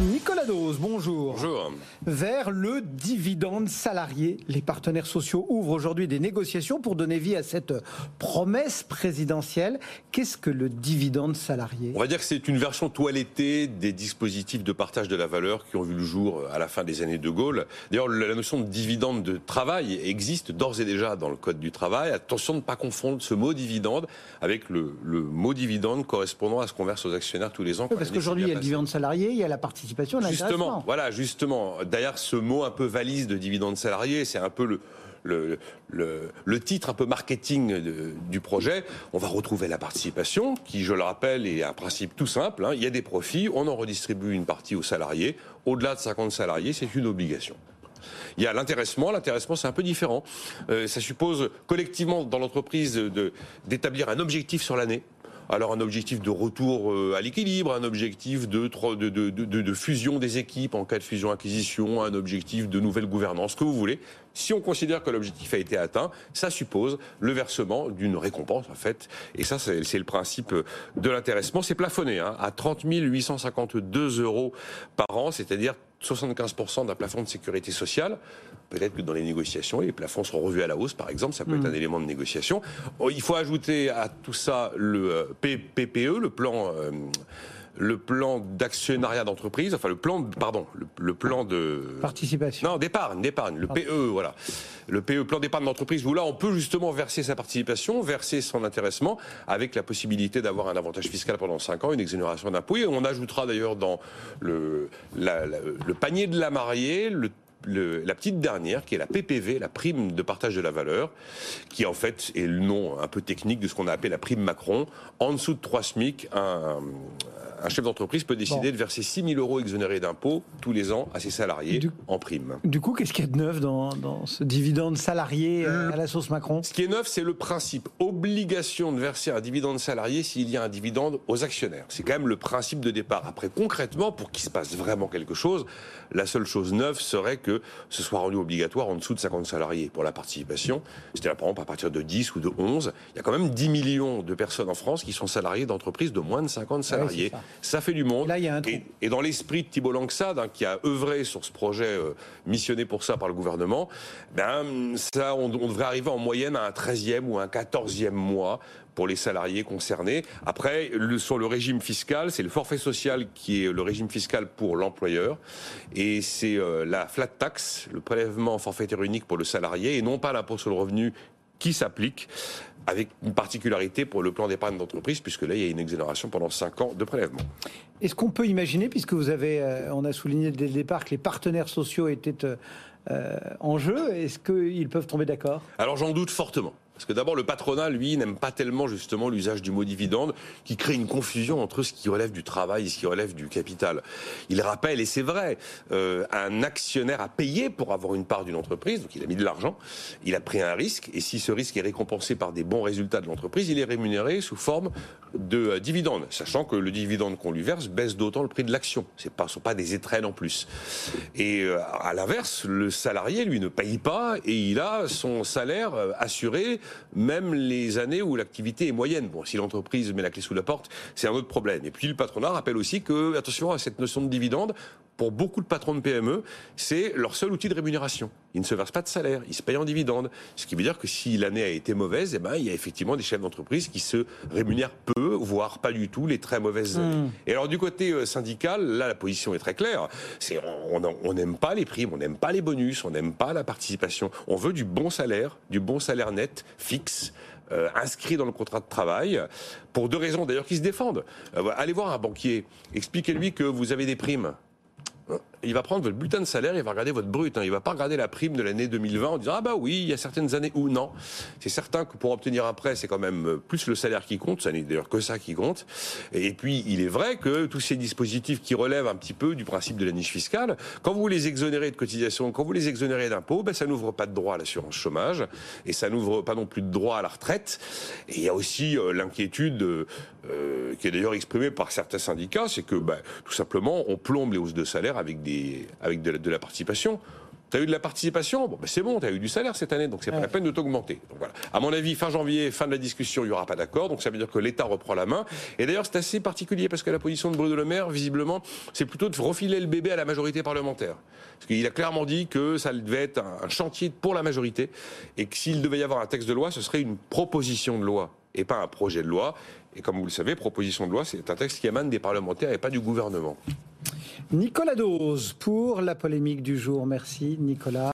Nicolas Dose, bonjour. Bonjour. Vers le dividende salarié, les partenaires sociaux ouvrent aujourd'hui des négociations pour donner vie à cette promesse présidentielle. Qu'est-ce que le dividende salarié? On va dire que c'est une version toilettée des dispositifs de partage de la valeur qui ont vu le jour à la fin des années de Gaulle. D'ailleurs, la notion de dividende de travail existe d'ores et déjà dans le Code du travail. Attention de ne pas confondre ce mot dividende avec le, mot dividende correspondant à ce qu'on verse aux actionnaires tous les ans. parce qu'aujourd'hui, il y a le dividende salarié, il y a la partie Justement, voilà, justement. D'ailleurs, ce mot un peu valise de dividende salarié, c'est un peu le, le, le, titre un peu marketing du projet, on va retrouver la participation, qui, je le rappelle, est un principe tout simple. Hein. Il y a des profits, on en redistribue une partie aux salariés. Au-delà de 50 salariés, c'est une obligation. Il y a l'intéressement. L'intéressement, c'est un peu différent. Euh, ça suppose collectivement dans l'entreprise d'établir un objectif sur l'année. Alors un objectif de retour euh, à l'équilibre, un objectif de, fusion des équipes en cas de fusion-acquisition, un objectif de nouvelle gouvernance, ce que vous voulez. Si on considère que l'objectif a été atteint, ça suppose le versement d'une récompense en fait. Et ça, c'est le principe de l'intéressement. C'est plafonné hein, à 30 852 euros par an, c'est-à-dire 75% d'un plafond de sécurité sociale. Peut-être que dans les négociations, les plafonds seront revus à la hausse, par exemple. Ça peut être hmm. un élément de négociation. Oh, il faut ajouter à tout ça le euh, PPE, le plan. Euh, le plan d'actionnariat d'entreprise, enfin le plan, pardon, le, plan de participation. Non, d'épargne, d'épargne, le PE, voilà, le PE, plan d'épargne d'entreprise, où là on peut justement verser sa participation, verser son intéressement, avec la possibilité d'avoir un avantage fiscal pendant 5 ans, une exonération d'impôts. Et on ajoutera d'ailleurs dans le, le panier de la mariée le la petite dernière, qui est la PPV, la prime de partage de la valeur, qui en fait est le nom un peu technique de ce qu'on a appelé la prime Macron. En dessous de 3 SMIC, un, un chef d'entreprise peut décider de verser 6 000 euros exonérés d'impôts tous les ans à ses salariés en prime. Du coup, qu'est-ce qu'il y a de neuf dans, ce dividende salarié euh, à la sauce Macron? Ce qui est neuf, c'est le principe. Obligation de verser un dividende salarié s'il y a un dividende aux actionnaires. C'est quand même le principe de départ. Après, concrètement, pour qu'il se passe vraiment quelque chose, la seule chose neuve serait que ce soit rendu obligatoire en dessous de 50 salariés pour la participation. C'est-à-dire, par exemple, à partir de 10 ou de 11, il y a quand même 10 millions de personnes en France qui sont salariés d'entreprises de moins de 50 ah salariés. Ça fait du monde. et, dans l'esprit de Thibault Langsad, hein, qui a œuvré sur ce projet euh, missionné pour ça par le gouvernement, ben, ça, on, devrait arriver en moyenne à un 13e ou un 14e mois pour les salariés concernés. Après, sur le régime fiscal, c'est le forfait social qui est le régime fiscal pour l'employeur. Et c'est euh, la flat tax, le prélèvement forfaitaire unique pour le salarié, et non pas l'impôt sur le revenu qui s'applique avec une particularité pour le plan d'épargne d'entreprise, puisque là, il y a une exonération pendant 5 ans de prélèvement. Est-ce qu'on peut imaginer, puisque vous avez, euh, on a souligné dès le départ que les partenaires sociaux étaient euh, en jeu, est-ce qu'ils peuvent tomber d'accord? Alors j'en doute fortement. Parce que d'abord, le patronat, lui, n'aime pas tellement justement l'usage du mot dividende, qui crée une confusion entre ce qui relève du travail et ce qui relève du capital. Il rappelle, et c'est vrai, euh, un actionnaire a payé pour avoir une part d'une entreprise, donc il a mis de l'argent, il a pris un risque, et si ce risque est récompensé par des bons résultats de l'entreprise, il est rémunéré sous forme de euh, dividende, sachant que le dividende qu'on lui verse baisse d'autant le prix de l'action. Ce ne sont pas des étrennes en plus. Et euh, à l'inverse, le salarié, lui, ne paye pas et il a son salaire assuré même les années où l'activité est moyenne. Bon, si l'entreprise met la clé sous la porte, c'est un autre problème. Et puis le patronat rappelle aussi que, attention à cette notion de dividende, pour beaucoup de patrons de PME, c'est leur seul outil de rémunération. Ils ne se versent pas de salaire, ils se payent en dividende. Ce qui veut dire que si l'année a été mauvaise, eh ben, il y a effectivement des chefs d'entreprise qui se rémunèrent peu, voire pas du tout, les très mauvaises années. Hmm. Et alors du côté euh, syndical, là la position est très claire. C'est on n'aime pas les primes, on n'aime pas les bonus, on n'aime pas la participation. On veut du bon salaire, du bon salaire net, fixe. Euh, inscrit dans le contrat de travail, pour deux raisons d'ailleurs qui se défendent. Euh, allez voir un banquier, expliquez-lui que vous avez des primes Huh? Il va prendre votre bulletin de salaire, il va regarder votre brut. Hein. Il va pas regarder la prime de l'année 2020 en disant ah bah oui, il y a certaines années où non. C'est certain que pour obtenir un prêt, c'est quand même euh, plus le salaire qui compte. Ça n'est d'ailleurs que ça qui compte. Et puis il est vrai que tous ces dispositifs qui relèvent un petit peu du principe de la niche fiscale, quand vous les exonérez de cotisations, quand vous les exonérez d'impôts, ben ça n'ouvre pas de droit à l'assurance chômage et ça n'ouvre pas non plus de droit à la retraite. Et il y a aussi euh, l'inquiétude euh, qui est d'ailleurs exprimée par certains syndicats, c'est que ben, tout simplement on plombe les hausses de salaire avec des avec de la, participation Tu as eu de la participation, bon, ben c'est bon, tu as eu du salaire cette année, donc c'est pas la peine de t'augmenter. Donc voilà. À mon avis, fin janvier, fin de la discussion, il n'y aura pas d'accord, donc ça veut dire que l'État reprend la main. Et d'ailleurs, c'est assez particulier parce que la position de Bruno Le Maire, visiblement, c'est plutôt de refiler le bébé à la majorité parlementaire. Parce qu'il a clairement dit que ça devait être un chantier pour la majorité et que s'il devait y avoir un texte de loi, ce serait une proposition de loi et pas un projet de loi. Et comme vous le savez, proposition de loi, c'est un texte qui émane des parlementaires et pas du gouvernement. Nicolas Dose pour la polémique du jour. Merci Nicolas.